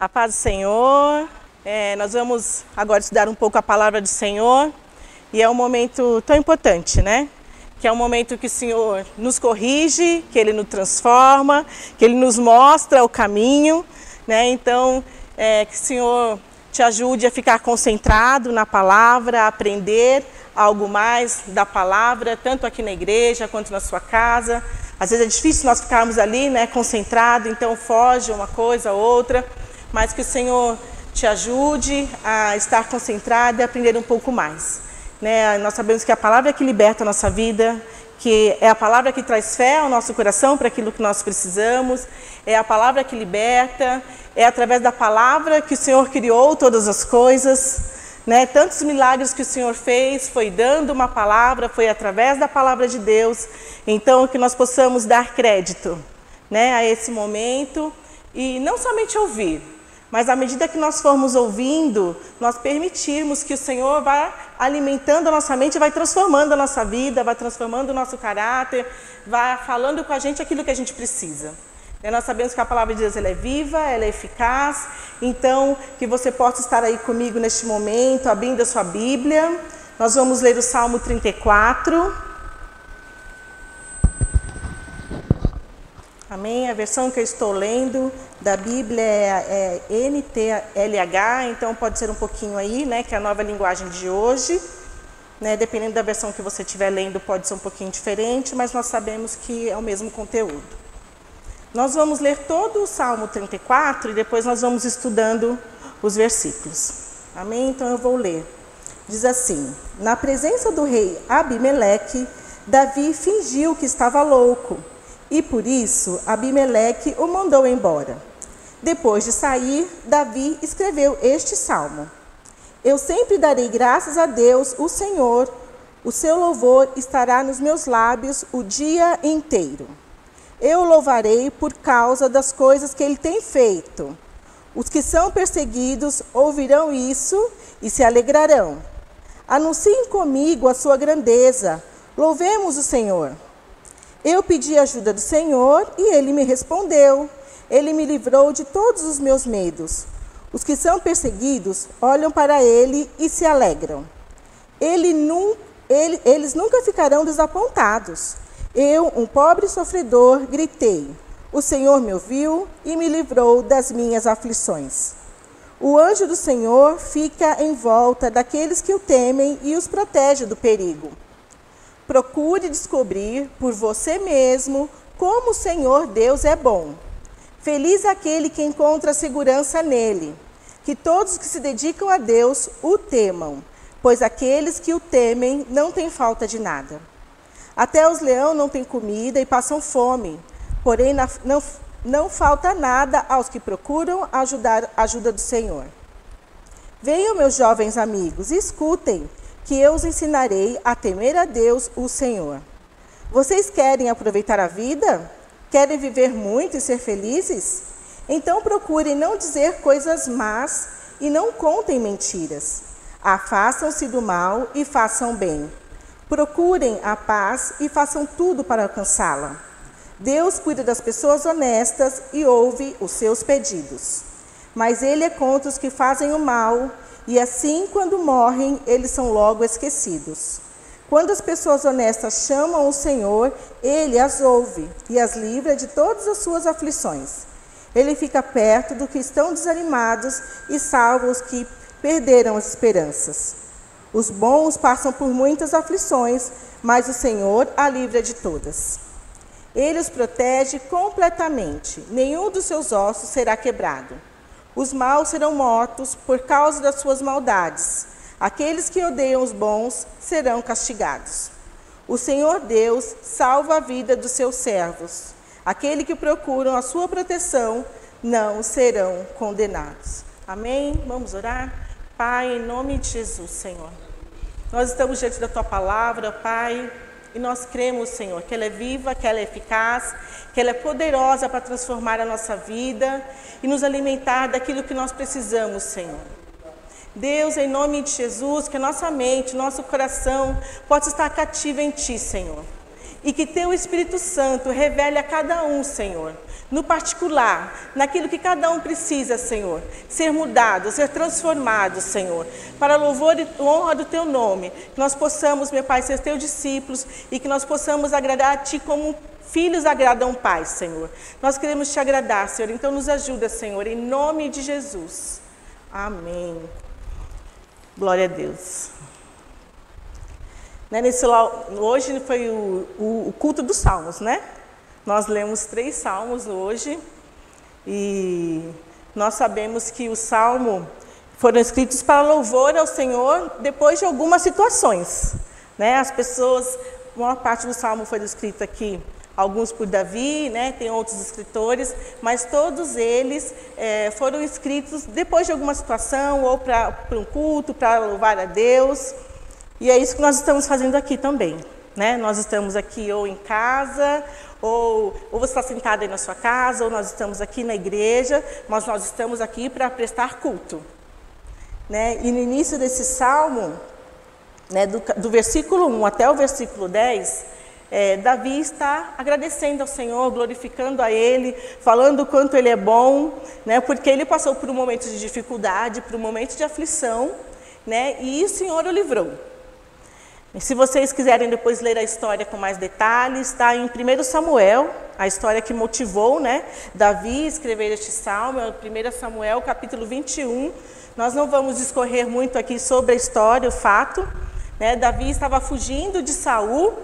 A paz do Senhor. É, nós vamos agora estudar um pouco a palavra do Senhor e é um momento tão importante, né? Que é um momento que o Senhor nos corrige, que Ele nos transforma, que Ele nos mostra o caminho, né? Então, é, que o Senhor te ajude a ficar concentrado na palavra, a aprender algo mais da palavra, tanto aqui na igreja quanto na sua casa. Às vezes é difícil nós ficarmos ali, né, concentrado, então foge uma coisa, outra mas que o Senhor te ajude a estar concentrado e aprender um pouco mais. Né? Nós sabemos que a palavra é que liberta a nossa vida, que é a palavra que traz fé ao nosso coração para aquilo que nós precisamos, é a palavra que liberta, é através da palavra que o Senhor criou todas as coisas. Né? Tantos milagres que o Senhor fez, foi dando uma palavra, foi através da palavra de Deus. Então, que nós possamos dar crédito né, a esse momento e não somente ouvir, mas à medida que nós formos ouvindo, nós permitirmos que o Senhor vá alimentando a nossa mente, vai transformando a nossa vida, vai transformando o nosso caráter, vai falando com a gente aquilo que a gente precisa. E nós sabemos que a palavra de Deus ela é viva, ela é eficaz, então que você possa estar aí comigo neste momento, abrindo a sua Bíblia. Nós vamos ler o Salmo 34. Amém? A versão que eu estou lendo da Bíblia é, é NTLH, então pode ser um pouquinho aí, né, que é a nova linguagem de hoje. Né, dependendo da versão que você estiver lendo, pode ser um pouquinho diferente, mas nós sabemos que é o mesmo conteúdo. Nós vamos ler todo o Salmo 34 e depois nós vamos estudando os versículos. Amém? Então eu vou ler. Diz assim: Na presença do rei Abimeleque, Davi fingiu que estava louco e por isso Abimeleque o mandou embora. Depois de sair, Davi escreveu este salmo: Eu sempre darei graças a Deus, o Senhor, o seu louvor estará nos meus lábios o dia inteiro. Eu louvarei por causa das coisas que ele tem feito. Os que são perseguidos ouvirão isso e se alegrarão. Anunciem comigo a sua grandeza. Louvemos o Senhor. Eu pedi ajuda do Senhor e ele me respondeu. Ele me livrou de todos os meus medos. Os que são perseguidos olham para ele e se alegram. Ele num, ele, eles nunca ficarão desapontados. Eu, um pobre sofredor, gritei. O Senhor me ouviu e me livrou das minhas aflições. O anjo do Senhor fica em volta daqueles que o temem e os protege do perigo. Procure descobrir por você mesmo como o Senhor Deus é bom. Feliz aquele que encontra segurança nele. Que todos que se dedicam a Deus o temam, pois aqueles que o temem não têm falta de nada. Até os leões não têm comida e passam fome, porém não, não falta nada aos que procuram ajudar a ajuda do Senhor. Venham, meus jovens amigos, escutem que eu os ensinarei a temer a Deus, o Senhor. Vocês querem aproveitar a vida? Querem viver muito e ser felizes? Então procurem não dizer coisas más e não contem mentiras. Afastam-se do mal e façam bem. Procurem a paz e façam tudo para alcançá-la. Deus cuida das pessoas honestas e ouve os seus pedidos. Mas Ele é contra os que fazem o mal e assim, quando morrem, eles são logo esquecidos. Quando as pessoas honestas chamam o Senhor, ele as ouve e as livra de todas as suas aflições. Ele fica perto dos que estão desanimados e salva os que perderam as esperanças. Os bons passam por muitas aflições, mas o Senhor a livra de todas. Ele os protege completamente, nenhum dos seus ossos será quebrado. Os maus serão mortos por causa das suas maldades. Aqueles que odeiam os bons serão castigados. O Senhor Deus salva a vida dos seus servos. Aqueles que procuram a sua proteção não serão condenados. Amém? Vamos orar? Pai, em nome de Jesus, Senhor. Nós estamos diante da tua palavra, Pai. E nós cremos, Senhor, que ela é viva, que ela é eficaz, que ela é poderosa para transformar a nossa vida e nos alimentar daquilo que nós precisamos, Senhor. Deus, em nome de Jesus, que a nossa mente, nosso coração possa estar cativo em Ti, Senhor. E que Teu Espírito Santo revele a cada um, Senhor, no particular, naquilo que cada um precisa, Senhor, ser mudado, ser transformado, Senhor, para louvor e honra do Teu nome, que nós possamos, meu Pai, ser Teus discípulos e que nós possamos agradar a Ti como filhos agradam Pai, Senhor. Nós queremos Te agradar, Senhor, então nos ajuda, Senhor, em nome de Jesus. Amém. Glória a Deus. Né, nesse, hoje foi o, o, o culto dos salmos, né? Nós lemos três salmos hoje e nós sabemos que o salmo foram escritos para louvor ao Senhor depois de algumas situações. Né? As pessoas, uma parte do salmo foi escrita aqui, alguns por Davi, né? tem outros escritores, mas todos eles é, foram escritos depois de alguma situação, ou para um culto, para louvar a Deus. E é isso que nós estamos fazendo aqui também. Né? Nós estamos aqui ou em casa, ou, ou você está sentado aí na sua casa, ou nós estamos aqui na igreja, mas nós estamos aqui para prestar culto. Né? E no início desse salmo, né, do, do, versículo 1 até o versículo 10, é, Davi está agradecendo ao Senhor, glorificando a Ele, falando o quanto Ele é bom, né, porque ele passou por um momento de dificuldade, por um momento de aflição, né, e o Senhor o livrou. E se vocês quiserem depois ler a história com mais detalhes, está em 1 Samuel, a história que motivou né, Davi a escrever este salmo, é 1 Samuel, capítulo 21. Nós não vamos discorrer muito aqui sobre a história, o fato. Né, Davi estava fugindo de Saul,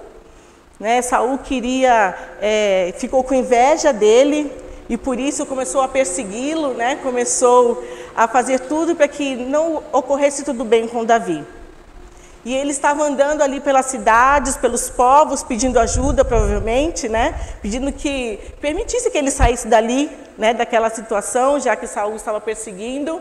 né, Saul queria, é, ficou com inveja dele e por isso começou a persegui-lo, né, começou a fazer tudo para que não ocorresse tudo bem com Davi. E ele estava andando ali pelas cidades, pelos povos, pedindo ajuda, provavelmente, né? Pedindo que permitisse que ele saísse dali, né? Daquela situação, já que Saul estava perseguindo.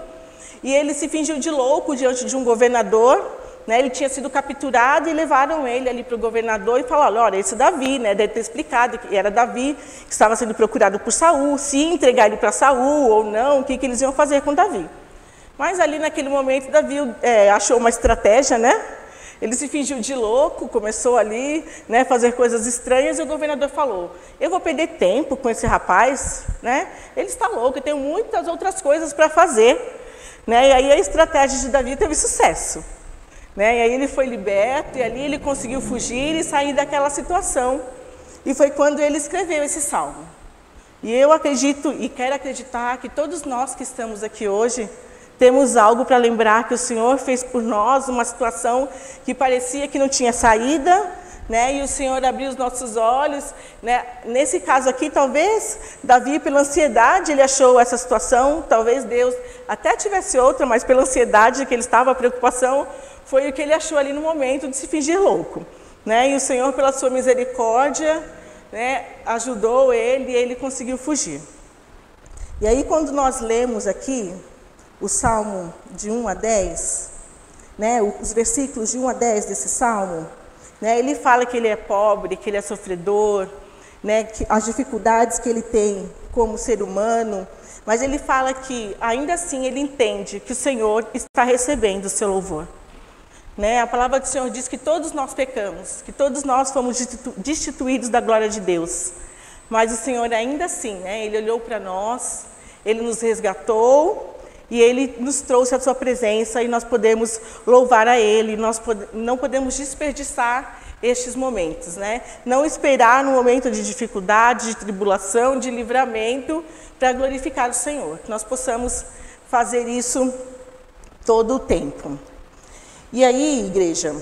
E ele se fingiu de louco diante de um governador, né? Ele tinha sido capturado e levaram ele ali para o governador e falaram: olha, esse Davi, né? Deve ter explicado que era Davi que estava sendo procurado por Saul, se entregar ele para Saul ou não, o que, que eles iam fazer com Davi. Mas ali naquele momento Davi é, achou uma estratégia, né? Ele se fingiu de louco, começou ali, né, fazer coisas estranhas, e o governador falou: Eu vou perder tempo com esse rapaz, né? Ele está louco, eu tenho muitas outras coisas para fazer. Né? E aí a estratégia de Davi teve sucesso. Né? E aí ele foi liberto, e ali ele conseguiu fugir e sair daquela situação. E foi quando ele escreveu esse salmo. E eu acredito e quero acreditar que todos nós que estamos aqui hoje temos algo para lembrar que o Senhor fez por nós, uma situação que parecia que não tinha saída, né? E o Senhor abriu os nossos olhos, né? Nesse caso aqui, talvez Davi, pela ansiedade, ele achou essa situação. Talvez Deus até tivesse outra, mas pela ansiedade que ele estava, a preocupação, foi o que ele achou ali no momento de se fingir louco, né? E o Senhor, pela sua misericórdia, né? Ajudou ele e ele conseguiu fugir. E aí, quando nós lemos aqui o Salmo de 1 a 10, né, os versículos de 1 a 10 desse Salmo, né, ele fala que ele é pobre, que ele é sofredor, né, que as dificuldades que ele tem como ser humano, mas ele fala que ainda assim ele entende que o Senhor está recebendo o seu louvor. Né? A palavra do Senhor diz que todos nós pecamos, que todos nós fomos destituídos da glória de Deus. Mas o Senhor ainda assim, né? Ele olhou para nós, Ele nos resgatou e Ele nos trouxe a Sua presença e nós podemos louvar a Ele, nós não podemos desperdiçar estes momentos, né? Não esperar no momento de dificuldade, de tribulação, de livramento, para glorificar o Senhor. Que nós possamos fazer isso todo o tempo. E aí, igreja,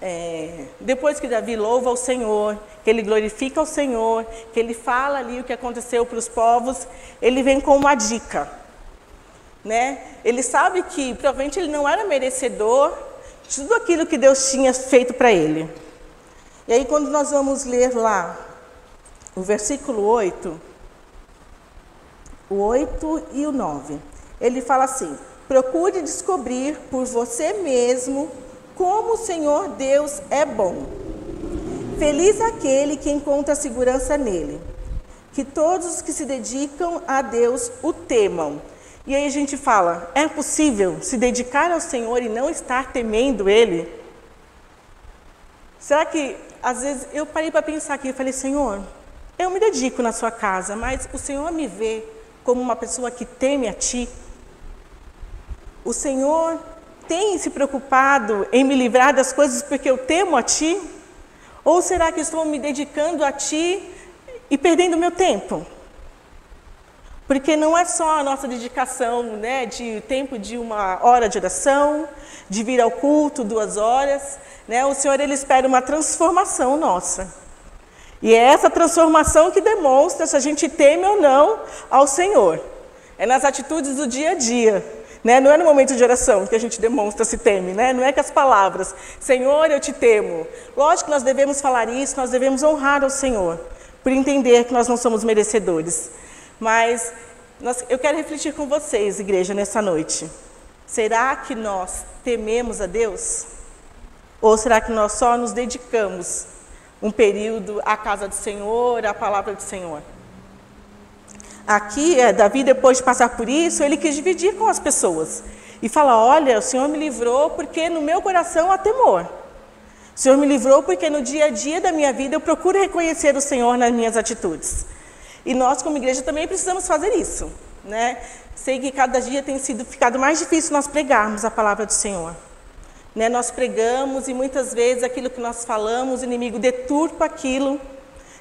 é, depois que Davi louva ao Senhor, que ele glorifica ao Senhor, que ele fala ali o que aconteceu para os povos, ele vem com uma dica né? Ele sabe que provavelmente ele não era merecedor de tudo aquilo que Deus tinha feito para ele. E aí quando nós vamos ler lá o versículo 8, o 8 e o 9, ele fala assim: Procure descobrir por você mesmo como o Senhor Deus é bom. Feliz aquele que encontra segurança nele. Que todos os que se dedicam a Deus o temam e aí a gente fala: é possível se dedicar ao Senhor e não estar temendo Ele? Será que, às vezes, eu parei para pensar aqui e falei: Senhor, Eu me dedico na sua casa, mas o Senhor me vê como uma pessoa que teme a Ti? O Senhor tem se preocupado em me livrar das coisas porque eu temo a Ti? Ou será que estou me dedicando a Ti e perdendo meu tempo? Porque não é só a nossa dedicação né, de tempo de uma hora de oração, de vir ao culto duas horas. Né? O Senhor ele espera uma transformação nossa. E é essa transformação que demonstra se a gente teme ou não ao Senhor. É nas atitudes do dia a dia. Né? Não é no momento de oração que a gente demonstra se teme, né? não é com as palavras, Senhor, eu te temo. Lógico que nós devemos falar isso, nós devemos honrar ao Senhor, por entender que nós não somos merecedores. Mas nós, eu quero refletir com vocês, igreja, nessa noite. Será que nós tememos a Deus? Ou será que nós só nos dedicamos um período à casa do Senhor, à palavra do Senhor. Aqui, é, Davi, depois de passar por isso, ele quis dividir com as pessoas. E fala: Olha, o Senhor me livrou porque no meu coração há temor. O Senhor me livrou porque no dia a dia da minha vida eu procuro reconhecer o Senhor nas minhas atitudes. E nós, como igreja, também precisamos fazer isso. Né? Sei que cada dia tem sido ficado mais difícil nós pregarmos a palavra do Senhor. Né, nós pregamos e muitas vezes aquilo que nós falamos, o inimigo deturpa aquilo,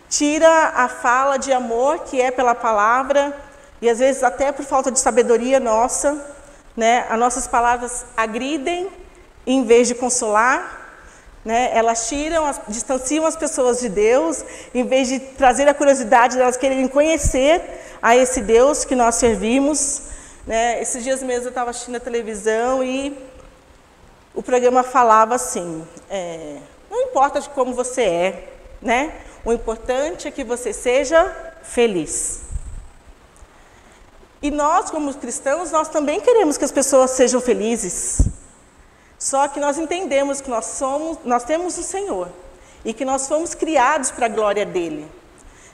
tira a fala de amor que é pela palavra, e às vezes até por falta de sabedoria nossa, né, as nossas palavras agridem em vez de consolar, né, elas tiram, as, distanciam as pessoas de Deus, em vez de trazer a curiosidade delas de quererem conhecer a esse Deus que nós servimos. Né. Esses dias mesmo eu estava assistindo a televisão e o programa falava assim: é, não importa de como você é, né? O importante é que você seja feliz. E nós, como cristãos, nós também queremos que as pessoas sejam felizes. Só que nós entendemos que nós somos, nós temos o Senhor e que nós fomos criados para a glória dele.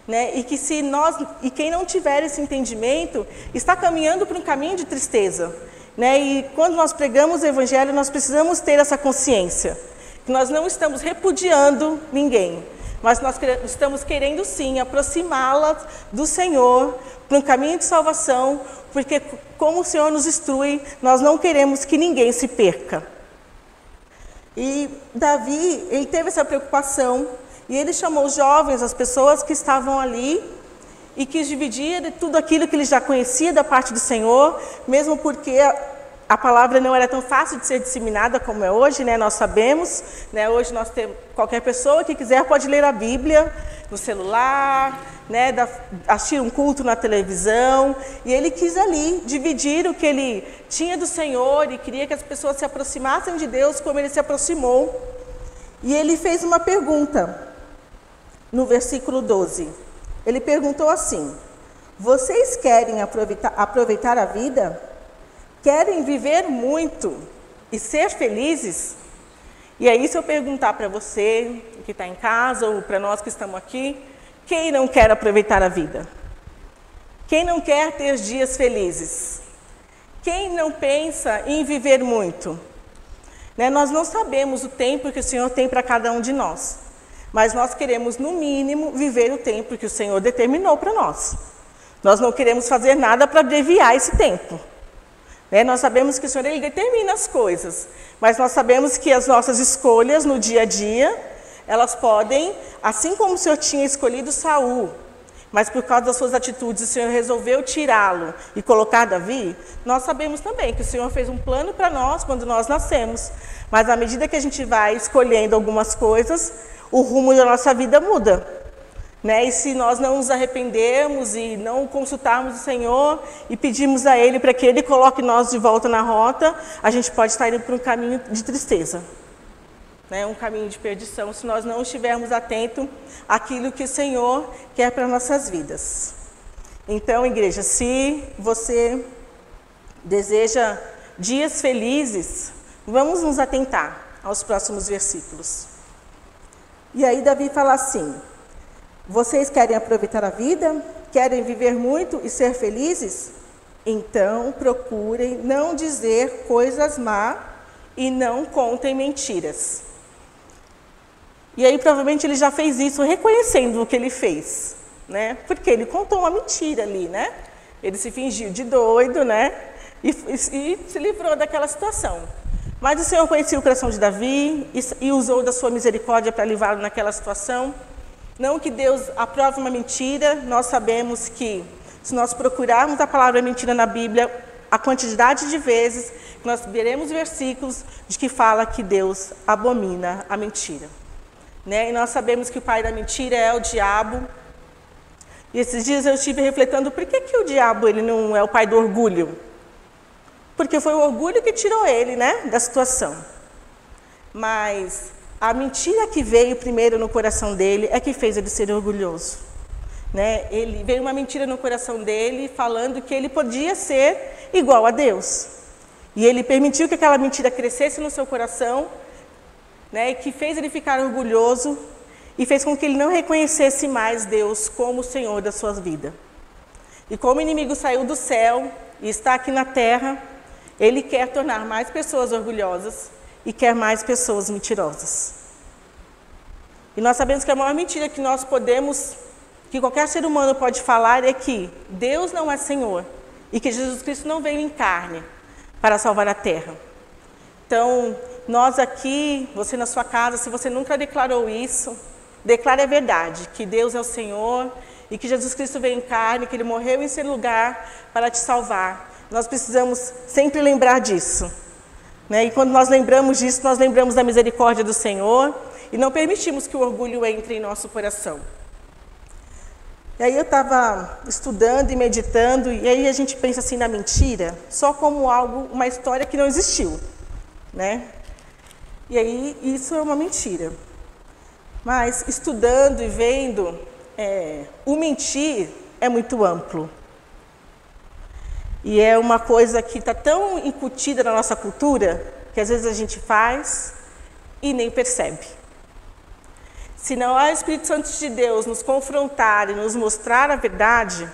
Né? E que se nós e quem não tiver esse entendimento está caminhando para um caminho de tristeza, né? E quando nós pregamos o Evangelho, nós precisamos ter essa consciência, que nós não estamos repudiando ninguém, mas nós estamos querendo sim aproximá-las do Senhor para um caminho de salvação, porque como o Senhor nos instrui, nós não queremos que ninguém se perca. E Davi, ele teve essa preocupação, e ele chamou os jovens, as pessoas que estavam ali, e quis dividir de tudo aquilo que ele já conhecia da parte do Senhor, mesmo porque a palavra não era tão fácil de ser disseminada como é hoje, né? Nós sabemos, né? Hoje nós temos qualquer pessoa que quiser pode ler a Bíblia no celular, né? Da, assistir um culto na televisão, e ele quis ali dividir o que ele tinha do Senhor e queria que as pessoas se aproximassem de Deus como ele se aproximou. E ele fez uma pergunta no versículo 12. Ele perguntou assim: Vocês querem aproveitar, aproveitar a vida? Querem viver muito e ser felizes? E aí, se eu perguntar para você que está em casa ou para nós que estamos aqui, quem não quer aproveitar a vida? Quem não quer ter dias felizes? Quem não pensa em viver muito? Né? Nós não sabemos o tempo que o Senhor tem para cada um de nós. Mas nós queremos, no mínimo, viver o tempo que o Senhor determinou para nós. Nós não queremos fazer nada para deviar esse tempo. Né? Nós sabemos que o Senhor ele determina as coisas, mas nós sabemos que as nossas escolhas no dia a dia, elas podem, assim como o Senhor tinha escolhido Saul, mas por causa das suas atitudes o Senhor resolveu tirá-lo e colocar Davi, nós sabemos também que o Senhor fez um plano para nós quando nós nascemos. Mas à medida que a gente vai escolhendo algumas coisas, o rumo da nossa vida muda. Né? E se nós não nos arrependermos e não consultarmos o Senhor e pedirmos a Ele para que Ele coloque nós de volta na rota, a gente pode estar indo para um caminho de tristeza, né? um caminho de perdição, se nós não estivermos atentos àquilo que o Senhor quer para nossas vidas. Então, igreja, se você deseja dias felizes, vamos nos atentar aos próximos versículos. E aí Davi fala assim: Vocês querem aproveitar a vida? Querem viver muito e ser felizes? Então procurem não dizer coisas má e não contem mentiras. E aí provavelmente ele já fez isso reconhecendo o que ele fez. né? Porque ele contou uma mentira ali, né? Ele se fingiu de doido, né? E, e, e se livrou daquela situação. Mas o Senhor conhecia o coração de Davi e, e usou da sua misericórdia para livrá-lo naquela situação. Não que Deus aprove uma mentira, nós sabemos que se nós procurarmos a palavra mentira na Bíblia, a quantidade de vezes que nós veremos versículos de que fala que Deus abomina a mentira. Né? E nós sabemos que o pai da mentira é o diabo. E esses dias eu estive refletendo por que, que o diabo ele não é o pai do orgulho? Porque foi o orgulho que tirou ele né, da situação. Mas a mentira que veio primeiro no coração dele é que fez ele ser orgulhoso. Né? Ele veio uma mentira no coração dele falando que ele podia ser igual a Deus. E ele permitiu que aquela mentira crescesse no seu coração, né? E que fez ele ficar orgulhoso e fez com que ele não reconhecesse mais Deus como o Senhor da sua vida. E como o inimigo saiu do céu e está aqui na terra, ele quer tornar mais pessoas orgulhosas e quer mais pessoas mentirosas. E nós sabemos que a maior mentira que nós podemos que qualquer ser humano pode falar é que Deus não é Senhor e que Jesus Cristo não veio em carne para salvar a terra. Então, nós aqui, você na sua casa, se você nunca declarou isso, declare a verdade, que Deus é o Senhor e que Jesus Cristo veio em carne, que Ele morreu em seu lugar para te salvar. Nós precisamos sempre lembrar disso. Né? E quando nós lembramos disso, nós lembramos da misericórdia do Senhor e não permitimos que o orgulho entre em nosso coração. E aí eu estava estudando e meditando, e aí a gente pensa assim na mentira, só como algo, uma história que não existiu, né? E aí isso é uma mentira. Mas estudando e vendo, é, o mentir é muito amplo. E é uma coisa que está tão incutida na nossa cultura que às vezes a gente faz e nem percebe. Se não há Espírito Santo de Deus nos confrontar e nos mostrar a verdade,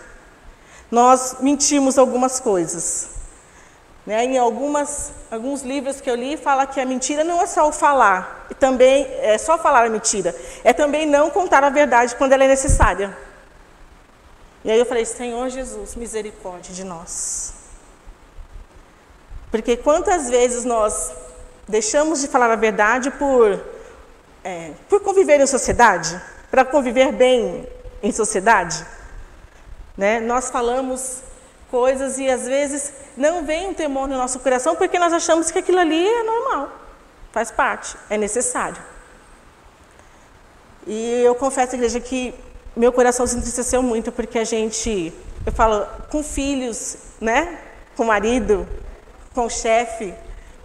nós mentimos algumas coisas. Né? Em algumas, alguns livros que eu li, fala que a mentira não é só o falar, também é só falar a mentira, é também não contar a verdade quando ela é necessária. E aí eu falei, Senhor Jesus, misericórdia de nós. Porque quantas vezes nós deixamos de falar a verdade por é, por conviver em sociedade, para conviver bem em sociedade, né? Nós falamos coisas e às vezes não vem um temor no nosso coração porque nós achamos que aquilo ali é normal, faz parte, é necessário. E eu confesso, igreja, que meu coração se entristeceu muito porque a gente, eu falo, com filhos, né? Com marido, com chefe,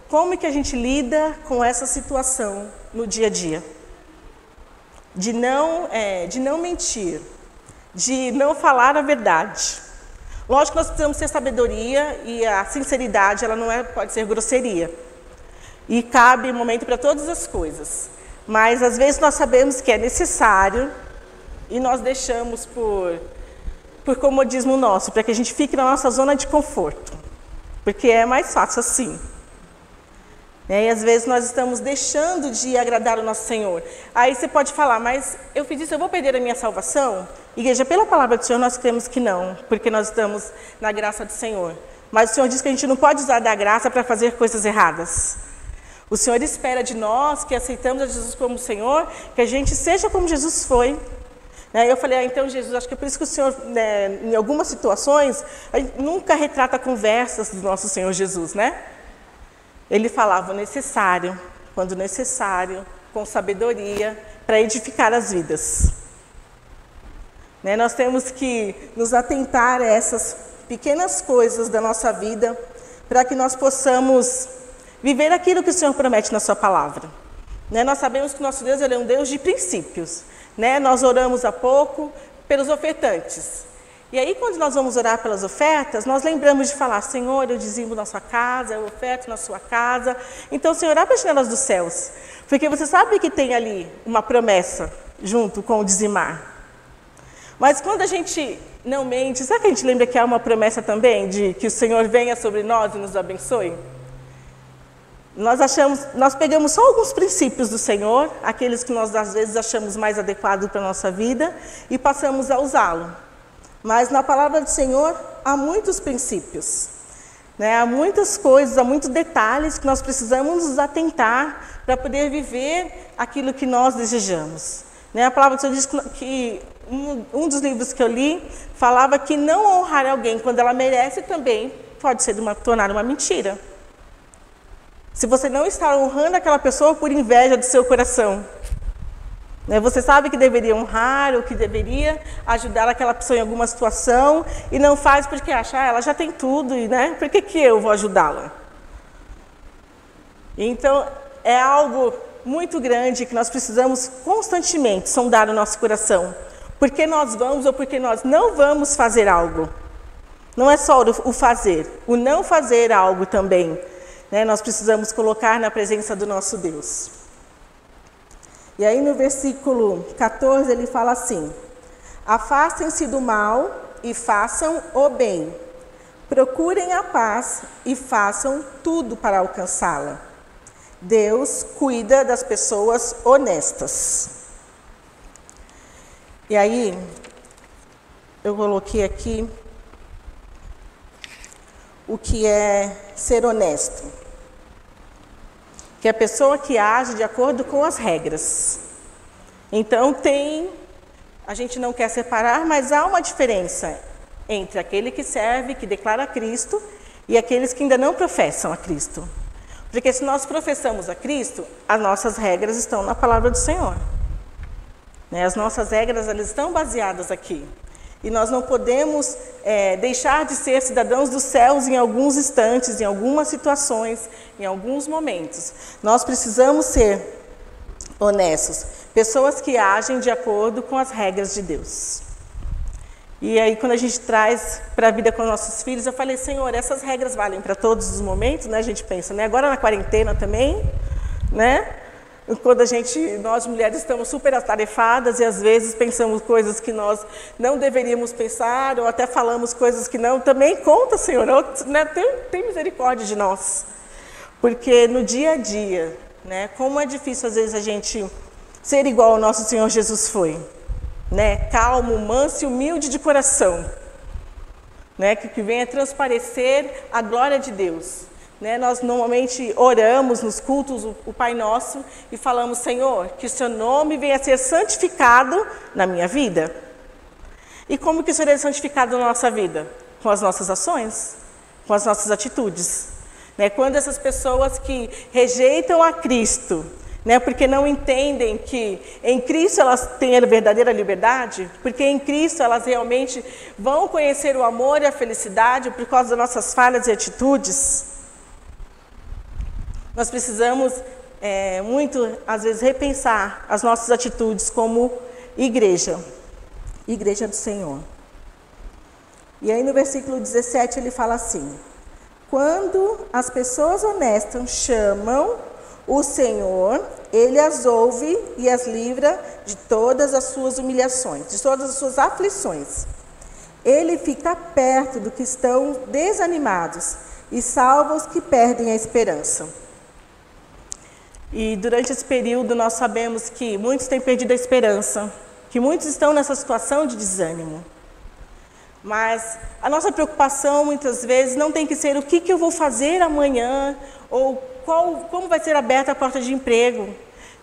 como que a gente lida com essa situação no dia a dia? De não, é, de não mentir, de não falar a verdade. Lógico que nós precisamos ter sabedoria e a sinceridade ela não é, pode ser grosseria. E cabe momento para todas as coisas. Mas às vezes nós sabemos que é necessário e nós deixamos por, por comodismo nosso, para que a gente fique na nossa zona de conforto. Porque é mais fácil assim. Né? E às vezes nós estamos deixando de agradar o nosso Senhor. Aí você pode falar, mas eu fiz isso, eu vou perder a minha salvação? Igreja, pela palavra do Senhor, nós cremos que não, porque nós estamos na graça do Senhor. Mas o Senhor diz que a gente não pode usar da graça para fazer coisas erradas. O Senhor espera de nós que aceitamos a Jesus como Senhor, que a gente seja como Jesus foi. Né? Eu falei, ah, então Jesus, acho que é por isso que o Senhor, né, em algumas situações, nunca retrata conversas do nosso Senhor Jesus, né? Ele falava o necessário, quando necessário, com sabedoria, para edificar as vidas. Né? Nós temos que nos atentar a essas pequenas coisas da nossa vida, para que nós possamos viver aquilo que o Senhor promete na Sua palavra. Né? Nós sabemos que nosso Deus ele é um Deus de princípios. Né? Nós oramos há pouco pelos ofertantes. E aí, quando nós vamos orar pelas ofertas, nós lembramos de falar: Senhor, eu dizimo na sua casa, eu oferto na sua casa. Então, Senhor, abre as janelas dos céus. Porque você sabe que tem ali uma promessa junto com o dizimar. Mas quando a gente não mente, será que a gente lembra que há uma promessa também de que o Senhor venha sobre nós e nos abençoe? nós achamos, nós pegamos só alguns princípios do Senhor, aqueles que nós às vezes achamos mais adequados para a nossa vida, e passamos a usá-lo. Mas na palavra do Senhor há muitos princípios, né? há muitas coisas, há muitos detalhes que nós precisamos nos atentar para poder viver aquilo que nós desejamos. Né? A palavra do Senhor diz que um, um dos livros que eu li falava que não honrar alguém quando ela merece também pode ser uma, tornar uma mentira. Se você não está honrando aquela pessoa por inveja do seu coração, né, você sabe que deveria honrar ou que deveria ajudar aquela pessoa em alguma situação e não faz porque acha, ah, ela já tem tudo, e né, por que, que eu vou ajudá-la? Então, é algo muito grande que nós precisamos constantemente sondar o nosso coração. Por que nós vamos ou por que nós não vamos fazer algo? Não é só o fazer, o não fazer algo também né, nós precisamos colocar na presença do nosso Deus. E aí no versículo 14 ele fala assim: Afastem-se do mal e façam o bem. Procurem a paz e façam tudo para alcançá-la. Deus cuida das pessoas honestas. E aí, eu coloquei aqui o que é ser honesto. Que é a pessoa que age de acordo com as regras. Então tem, a gente não quer separar, mas há uma diferença entre aquele que serve, que declara a Cristo, e aqueles que ainda não professam a Cristo. Porque se nós professamos a Cristo, as nossas regras estão na palavra do Senhor. Né? As nossas regras elas estão baseadas aqui. E nós não podemos é, deixar de ser cidadãos dos céus em alguns instantes, em algumas situações, em alguns momentos. Nós precisamos ser honestos, pessoas que agem de acordo com as regras de Deus. E aí, quando a gente traz para a vida com nossos filhos, eu falei, Senhor, essas regras valem para todos os momentos, né? A gente pensa, né? Agora na quarentena também, né? Quando a gente, nós mulheres estamos super atarefadas e às vezes pensamos coisas que nós não deveríamos pensar ou até falamos coisas que não, também conta, Senhor, né? tem, tem misericórdia de nós. Porque no dia a dia, né, como é difícil às vezes a gente ser igual ao nosso Senhor Jesus foi, né? Calmo, manso e humilde de coração, né? Que, que venha transparecer a glória de Deus. Né, nós normalmente oramos nos cultos o, Pai Nosso e falamos, Senhor, que o Seu nome venha a ser santificado na minha vida. E como que o Senhor é santificado na nossa vida? Com as nossas ações, com as nossas atitudes. Né, quando essas pessoas que rejeitam a Cristo, né, porque não entendem que em Cristo elas têm a verdadeira liberdade, porque em Cristo elas realmente vão conhecer o amor e a felicidade por causa das nossas falhas e atitudes, nós precisamos é, muito, às vezes, repensar as nossas atitudes como igreja, igreja do Senhor. E aí no versículo 17 ele fala assim: Quando as pessoas honestas chamam o Senhor, ele as ouve e as livra de todas as suas humilhações, de todas as suas aflições. Ele fica perto do que estão desanimados e salva os que perdem a esperança. E durante esse período nós sabemos que muitos têm perdido a esperança, que muitos estão nessa situação de desânimo. Mas a nossa preocupação muitas vezes não tem que ser o que, que eu vou fazer amanhã ou qual, como vai ser aberta a porta de emprego.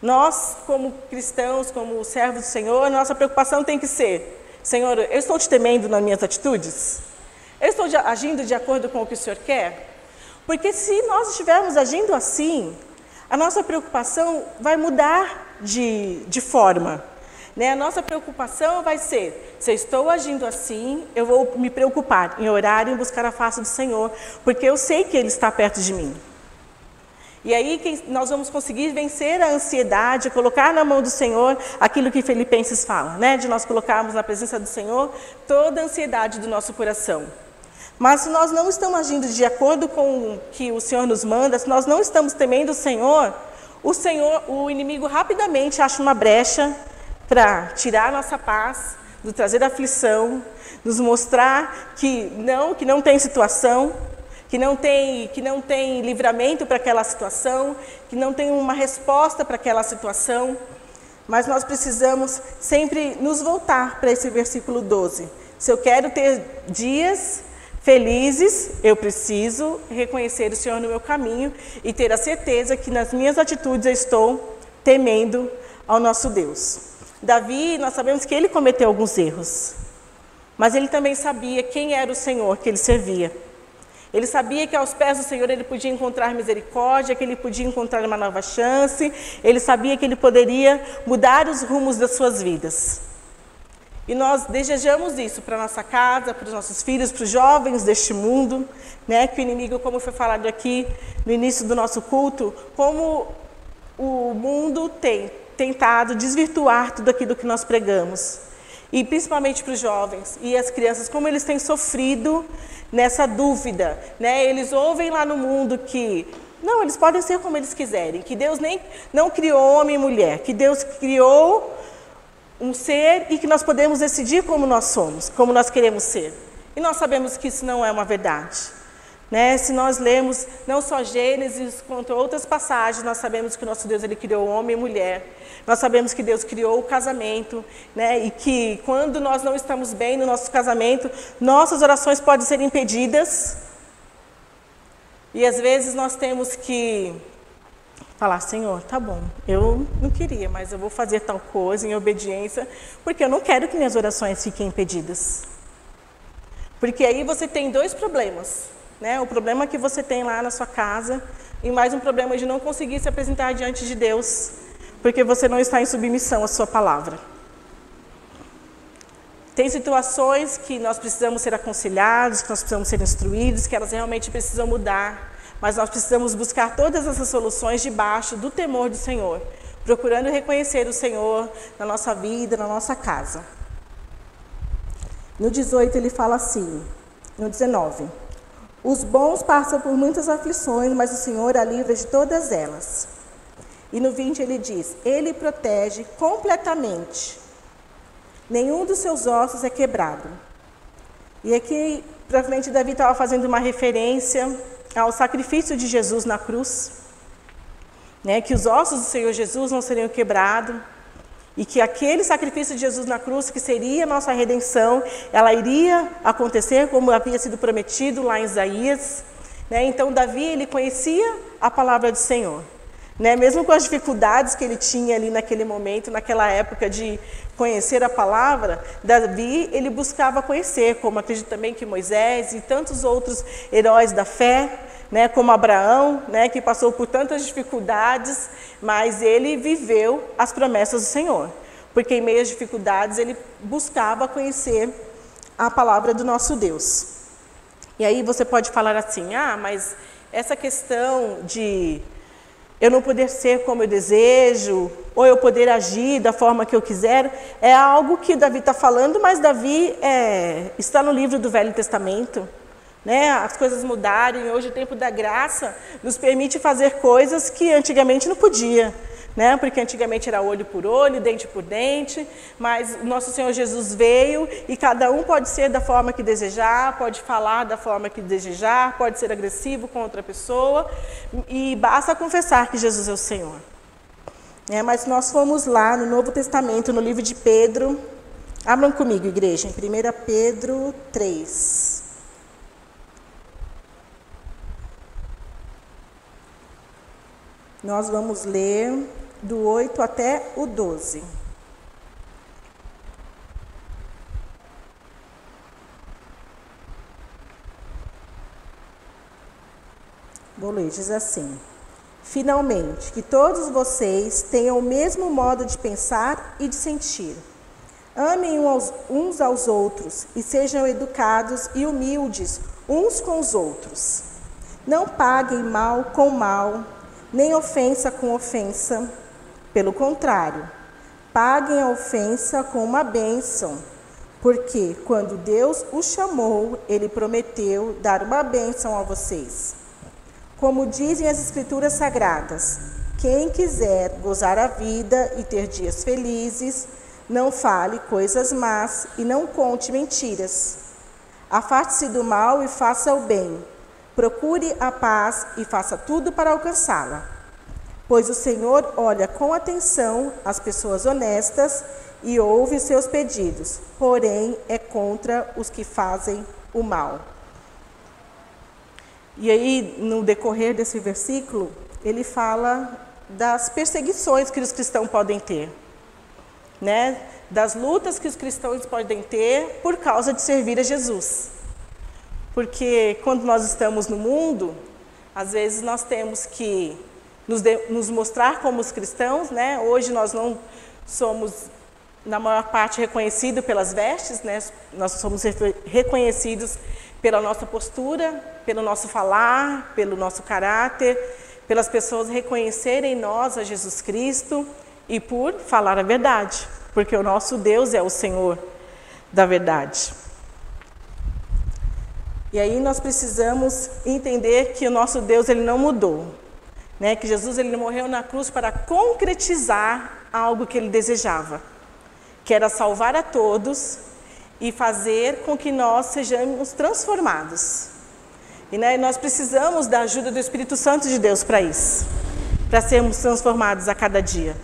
Nós, como cristãos, como servos do Senhor, nossa preocupação tem que ser: Senhor, eu estou te temendo nas minhas atitudes? Eu estou agindo de acordo com o que o Senhor quer? Porque se nós estivermos agindo assim, a nossa preocupação vai mudar de, de forma. Né? A nossa preocupação vai ser: se eu estou agindo assim, eu vou me preocupar em orar e buscar a face do Senhor, porque eu sei que Ele está perto de mim. E aí nós vamos conseguir vencer a ansiedade, colocar na mão do Senhor aquilo que Filipenses fala, né? de nós colocarmos na presença do Senhor toda a ansiedade do nosso coração. Mas se nós não estamos agindo de acordo com o que o Senhor nos manda, se nós não estamos temendo o Senhor, o Senhor, o inimigo rapidamente acha uma brecha para tirar a nossa paz, nos trazer aflição, nos mostrar que não, que não tem situação, que não tem, que não tem livramento para aquela situação, que não tem uma resposta para aquela situação. Mas nós precisamos sempre nos voltar para esse versículo 12. Se eu quero ter dias felizes, eu preciso reconhecer o Senhor no meu caminho e ter a certeza que nas minhas atitudes eu estou temendo ao nosso Deus. Davi, nós sabemos que ele cometeu alguns erros, mas ele também sabia quem era o Senhor que ele servia. Ele sabia que aos pés do Senhor ele podia encontrar misericórdia, que ele podia encontrar uma nova chance, ele sabia que ele poderia mudar os rumos das suas vidas. E nós desejamos isso para nossa casa, para os nossos filhos, para os jovens deste mundo, né? Que o inimigo, como foi falado aqui no início do nosso culto, como o mundo tem tentado desvirtuar tudo aquilo que nós pregamos. E principalmente para os jovens e as crianças, como eles têm sofrido nessa dúvida, né? Eles ouvem lá no mundo que não, eles podem ser como eles quiserem, que Deus nem não criou homem e mulher, que Deus criou um ser e que nós podemos decidir como nós somos, como nós queremos ser. E nós sabemos que isso não é uma verdade. Né? Se nós lemos não só Gênesis, quanto outras passagens, nós sabemos que o nosso Deus ele criou homem e mulher. Nós sabemos que Deus criou o casamento, né? E que quando nós não estamos bem no nosso casamento, nossas orações podem ser impedidas. E às vezes nós temos que falar, Senhor, tá bom, eu não queria, mas eu vou fazer tal coisa em obediência, porque eu não quero que minhas orações fiquem impedidas. Porque aí você tem dois problemas, né? O problema que você tem lá na sua casa e mais um problema de não conseguir se apresentar diante de Deus, porque você não está em submissão à sua palavra. Tem situações que nós precisamos ser aconselhados, que nós precisamos ser instruídos, que elas realmente precisam mudar. Mas nós precisamos buscar todas essas soluções debaixo do temor do Senhor, procurando reconhecer o Senhor na nossa vida, na nossa casa. No 18 ele fala assim, no 19: Os bons passam por muitas aflições, mas o Senhor a livra de todas elas. E no 20 ele diz: Ele protege completamente, nenhum dos seus ossos é quebrado. E aqui, provavelmente, Davi estava fazendo uma referência ao sacrifício de Jesus na cruz, né, que os ossos do Senhor Jesus não seriam quebrados e que aquele sacrifício de Jesus na cruz, que seria a nossa redenção, ela iria acontecer como havia sido prometido lá em Isaías. Né? Então, Davi, ele conhecia a palavra do Senhor. Né? Mesmo com as dificuldades que ele tinha ali naquele momento, naquela época de conhecer a palavra, Davi ele buscava conhecer, como acredito também que Moisés e tantos outros heróis da fé, né, como Abraão, né, que passou por tantas dificuldades, mas ele viveu as promessas do Senhor, porque em meio às dificuldades ele buscava conhecer a palavra do nosso Deus. E aí você pode falar assim: ah, mas essa questão de eu não poder ser como eu desejo, ou eu poder agir da forma que eu quiser, é algo que Davi está falando, mas Davi é, está no livro do Velho Testamento. Né? As coisas mudaram, hoje o tempo da graça nos permite fazer coisas que antigamente não podia né? Porque antigamente era olho por olho, dente por dente, mas o nosso Senhor Jesus veio e cada um pode ser da forma que desejar, pode falar da forma que desejar, pode ser agressivo com outra pessoa e basta confessar que Jesus é o Senhor. É, mas nós fomos lá no Novo Testamento, no livro de Pedro. Abram comigo, igreja, em 1 Pedro 3. Nós vamos ler do 8 até o 12. Vou ler, diz assim: Finalmente, que todos vocês tenham o mesmo modo de pensar e de sentir. Amem uns aos outros e sejam educados e humildes uns com os outros. Não paguem mal com mal, nem ofensa com ofensa pelo contrário, paguem a ofensa com uma bênção, porque quando Deus os chamou, ele prometeu dar uma bênção a vocês. Como dizem as Escrituras Sagradas, quem quiser gozar a vida e ter dias felizes, não fale coisas más e não conte mentiras. Afaste-se do mal e faça o bem. Procure a paz e faça tudo para alcançá-la, pois o Senhor olha com atenção as pessoas honestas e ouve seus pedidos, porém é contra os que fazem o mal. E aí, no decorrer desse versículo, ele fala das perseguições que os cristãos podem ter, né? Das lutas que os cristãos podem ter por causa de servir a Jesus. Porque quando nós estamos no mundo, às vezes nós temos que nos, de, nos mostrar como os cristãos, né? Hoje nós não somos na maior parte reconhecidos pelas vestes, né? Nós somos reconhecidos pela nossa postura, pelo nosso falar, pelo nosso caráter, pelas pessoas reconhecerem em nós a Jesus Cristo e por falar a verdade, porque o nosso Deus é o Senhor da verdade. E aí nós precisamos entender que o nosso Deus ele não mudou, né? Que Jesus ele morreu na cruz para concretizar algo que ele desejava, que era salvar a todos e fazer com que nós sejamos transformados. E né, nós precisamos da ajuda do Espírito Santo de Deus para isso, para sermos transformados a cada dia.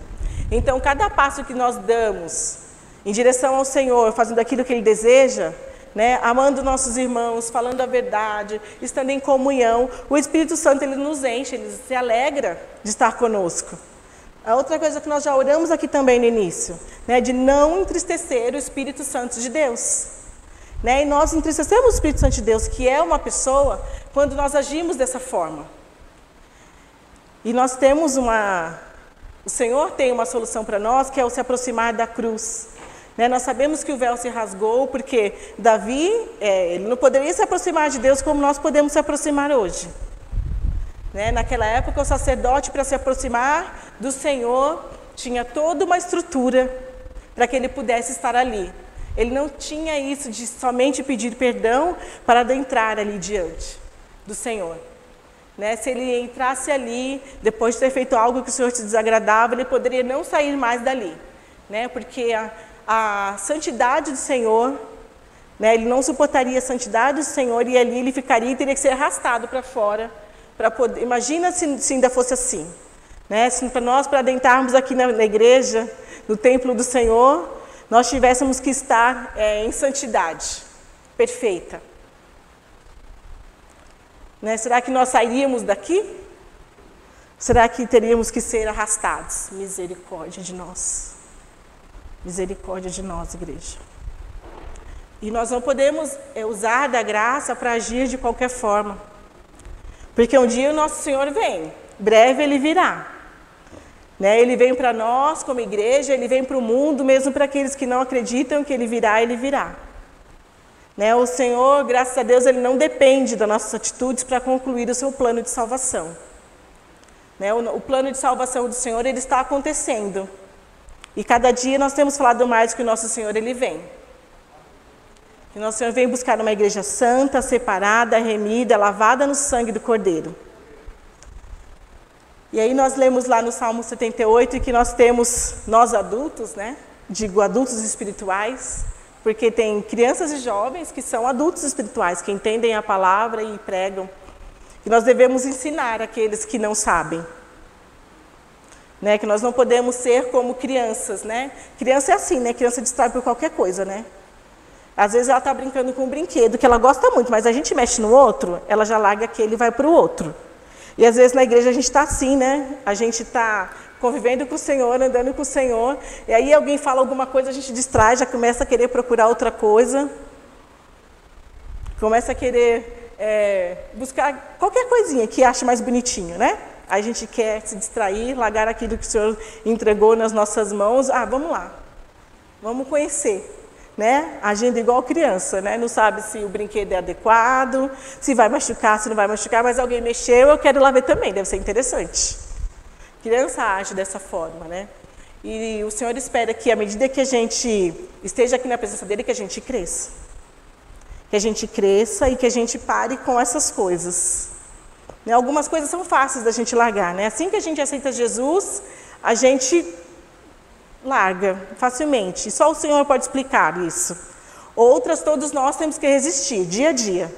Então, cada passo que nós damos em direção ao Senhor, fazendo aquilo que Ele deseja, né, amando nossos irmãos, falando a verdade, estando em comunhão, o Espírito Santo ele nos enche, ele se alegra de estar conosco. A outra coisa que nós já oramos aqui também no início, né, de não entristecer o Espírito Santo de Deus. Né? E nós entristecemos o Espírito Santo de Deus, que é uma pessoa, quando nós agimos dessa forma. E nós temos uma. O Senhor tem uma solução para nós, que é o se aproximar da cruz. Né? Nós sabemos que o véu se rasgou, porque Davi, é, ele não poderia se aproximar de Deus como nós podemos se aproximar hoje. Né? Naquela época, o sacerdote, para se aproximar do Senhor, tinha toda uma estrutura para que ele pudesse estar ali. Ele não tinha isso de somente pedir perdão para adentrar ali diante do Senhor. Né? Se ele entrasse ali, depois de ter feito algo que o Senhor se desagradava, ele poderia não sair mais dali. Né? Porque a, a santidade do Senhor, né? ele não suportaria a santidade do Senhor e ali ele ficaria e teria que ser arrastado para fora. para poder. Imagina se, se ainda fosse assim. Né? Se para nós, para adentrarmos aqui na, na igreja, no templo do Senhor, nós tivéssemos que estar é, em santidade perfeita. Né? Será que nós sairíamos daqui? Será que teríamos que ser arrastados? Misericórdia de nós. Misericórdia de nós, igreja. E nós não podemos é, usar da graça para agir de qualquer forma. Porque um dia o nosso Senhor vem, breve ele virá. Né? Ele vem para nós como igreja, ele vem para o mundo, mesmo para aqueles que não acreditam que ele virá, ele virá. Né? O Senhor, graças a Deus, ele não depende das nossas atitudes para concluir o seu plano de salvação. Né? O, o plano de salvação do Senhor ele está acontecendo. E cada dia nós temos falado mais que o nosso Senhor ele vem. Que nosso Senhor vem buscar uma igreja santa, separada, remida, lavada no sangue do Cordeiro. E aí nós lemos lá no Salmo 78 que nós temos, nós adultos, né? Digo adultos espirituais, porque tem crianças e jovens que são adultos espirituais, que entendem a palavra e pregam. E nós devemos ensinar aqueles que não sabem. Né? Que nós não podemos ser como crianças, né? Criança é assim, né? Criança distrai por qualquer coisa, né? Às vezes ela está brincando com um brinquedo que ela gosta muito, mas a gente mexe no outro, ela já larga aquele e vai para o outro. E às vezes na igreja a gente está assim, né? A gente está convivendo com o Senhor, andando com o Senhor, e aí alguém fala alguma coisa, a gente distrai, já começa a querer procurar outra coisa, começa a querer é, buscar qualquer coisinha que ache mais bonitinho, né? A gente quer se distrair, largar aquilo que o Senhor entregou nas nossas mãos. Ah, vamos lá, vamos conhecer né? Agindo igual criança, né? Não sabe se o brinquedo é adequado, se vai machucar, se não vai machucar, mas alguém mexeu, eu quero lá ver também, deve ser interessante. Criança age dessa forma, né? E o Senhor espera que, à medida que a gente esteja aqui na presença dele, que a gente cresça. Que a gente cresça e que a gente pare com essas coisas. Né? Algumas coisas são fáceis da gente largar, né? Assim que a gente aceita Jesus, a gente larga facilmente. Só o Senhor pode explicar isso. Outras, todos nós temos que resistir, dia a dia.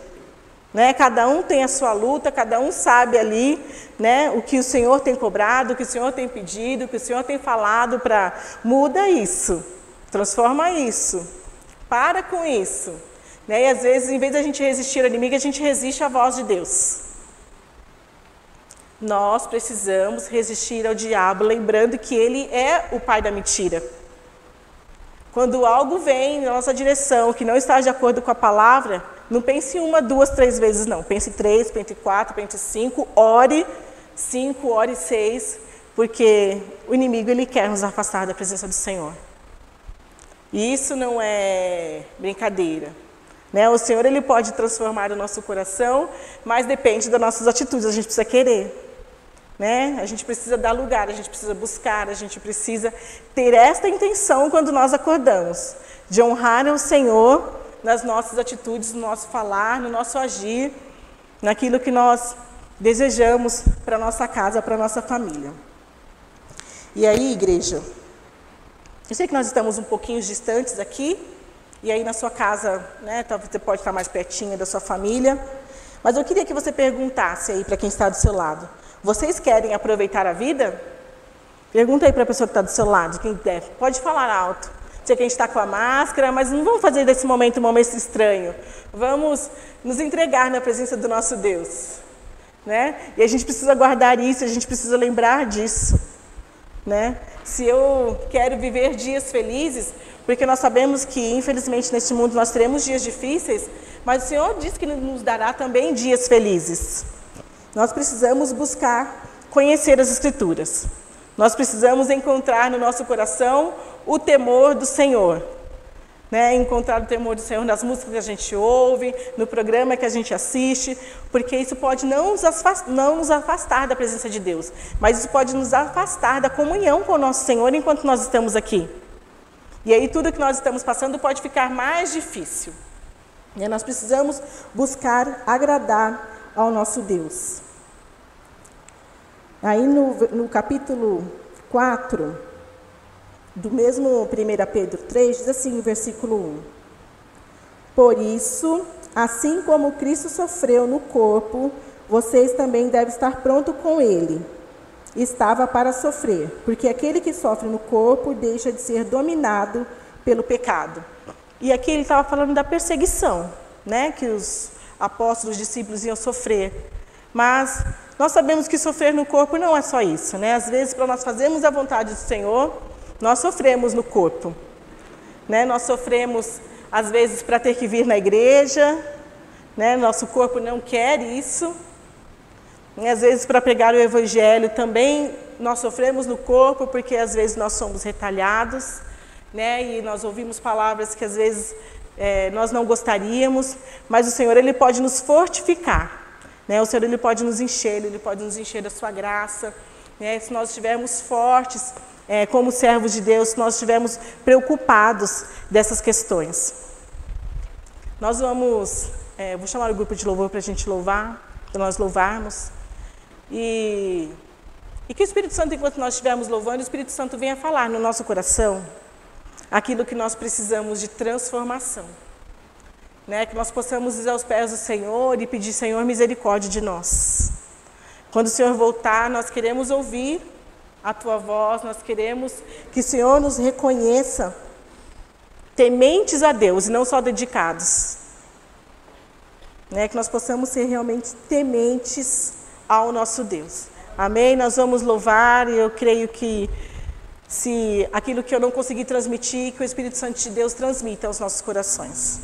Né? Cada um tem a sua luta, cada um sabe ali né, o que o Senhor tem cobrado, o que o Senhor tem pedido, o que o Senhor tem falado para muda isso, transforma isso, para com isso. Né? E às vezes, em vez de a gente resistir ao inimigo, a gente resiste à voz de Deus. Nós precisamos resistir ao diabo, lembrando que ele é o pai da mentira. Quando algo vem na nossa direção que não está de acordo com a palavra, não pense uma, duas, três vezes, não. Pense três, pense quatro, pense cinco, ore cinco, ore seis, porque o inimigo ele quer nos afastar da presença do Senhor. E isso não é brincadeira. Né? O Senhor ele pode transformar o nosso coração, mas depende das nossas atitudes. A gente precisa querer. Né? A gente precisa dar lugar, a gente precisa buscar, a gente precisa ter esta intenção quando nós acordamos, de honrar o Senhor nas nossas atitudes, no nosso falar, no nosso agir, naquilo que nós desejamos para nossa casa, para nossa família. E aí, igreja, eu sei que nós estamos um pouquinho distantes aqui, e aí na sua casa, né, talvez você pode estar mais pertinho da sua família, mas eu queria que você perguntasse aí para quem está do seu lado, vocês querem aproveitar a vida? Pergunta aí para a pessoa que está do seu lado, quem der. Pode falar alto. Sei que a gente está com a máscara, mas não vamos fazer desse momento um momento estranho. Vamos nos entregar na presença do nosso Deus. Né? E a gente precisa guardar isso, a gente precisa lembrar disso. Né? Se eu quero viver dias felizes, porque nós sabemos que, infelizmente, neste mundo nós teremos dias difíceis, mas o Senhor diz que nos dará também dias felizes. Nós precisamos buscar conhecer as Escrituras. Nós precisamos encontrar no nosso coração o temor do Senhor. Né? Encontrar o temor do Senhor nas músicas que a gente ouve, no programa que a gente assiste, porque isso pode não nos, afastar, não nos afastar da presença de Deus, mas isso pode nos afastar da comunhão com o nosso Senhor enquanto nós estamos aqui. E aí tudo que nós estamos passando pode ficar mais difícil. E nós precisamos buscar agradar ao nosso Deus. Aí no, no capítulo 4, do mesmo 1 Pedro 3, diz assim, versículo 1: Por isso, assim como Cristo sofreu no corpo, vocês também devem estar pronto com ele. Estava para sofrer, porque aquele que sofre no corpo deixa de ser dominado pelo pecado. E aqui ele estava falando da perseguição, né, que os apóstolos, os discípulos iam sofrer. Mas nós sabemos que sofrer no corpo não é só isso, né? Às vezes, para nós fazermos a vontade do Senhor, nós sofremos no corpo. Né? Nós sofremos, às vezes, para ter que vir na igreja, né? nosso corpo não quer isso. E, às vezes, para pregar o Evangelho também nós sofremos no corpo, porque às vezes nós somos retalhados, né? e nós ouvimos palavras que às vezes é, nós não gostaríamos, mas o Senhor ele pode nos fortificar. Né? O Senhor ele pode nos encher, Ele pode nos encher da sua graça. Né? Se nós estivermos fortes é, como servos de Deus, se nós estivermos preocupados dessas questões. Nós vamos, é, vou chamar o grupo de louvor para a gente louvar, para nós louvarmos. E, e que o Espírito Santo, enquanto nós estivermos louvando, o Espírito Santo venha falar no nosso coração aquilo que nós precisamos de transformação. Né, que nós possamos ir aos pés do Senhor e pedir, Senhor, misericórdia de nós. Quando o Senhor voltar, nós queremos ouvir a tua voz, nós queremos que o Senhor nos reconheça tementes a Deus e não só dedicados. Né, que nós possamos ser realmente tementes ao nosso Deus. Amém? Nós vamos louvar e eu creio que se aquilo que eu não consegui transmitir, que o Espírito Santo de Deus transmita aos nossos corações.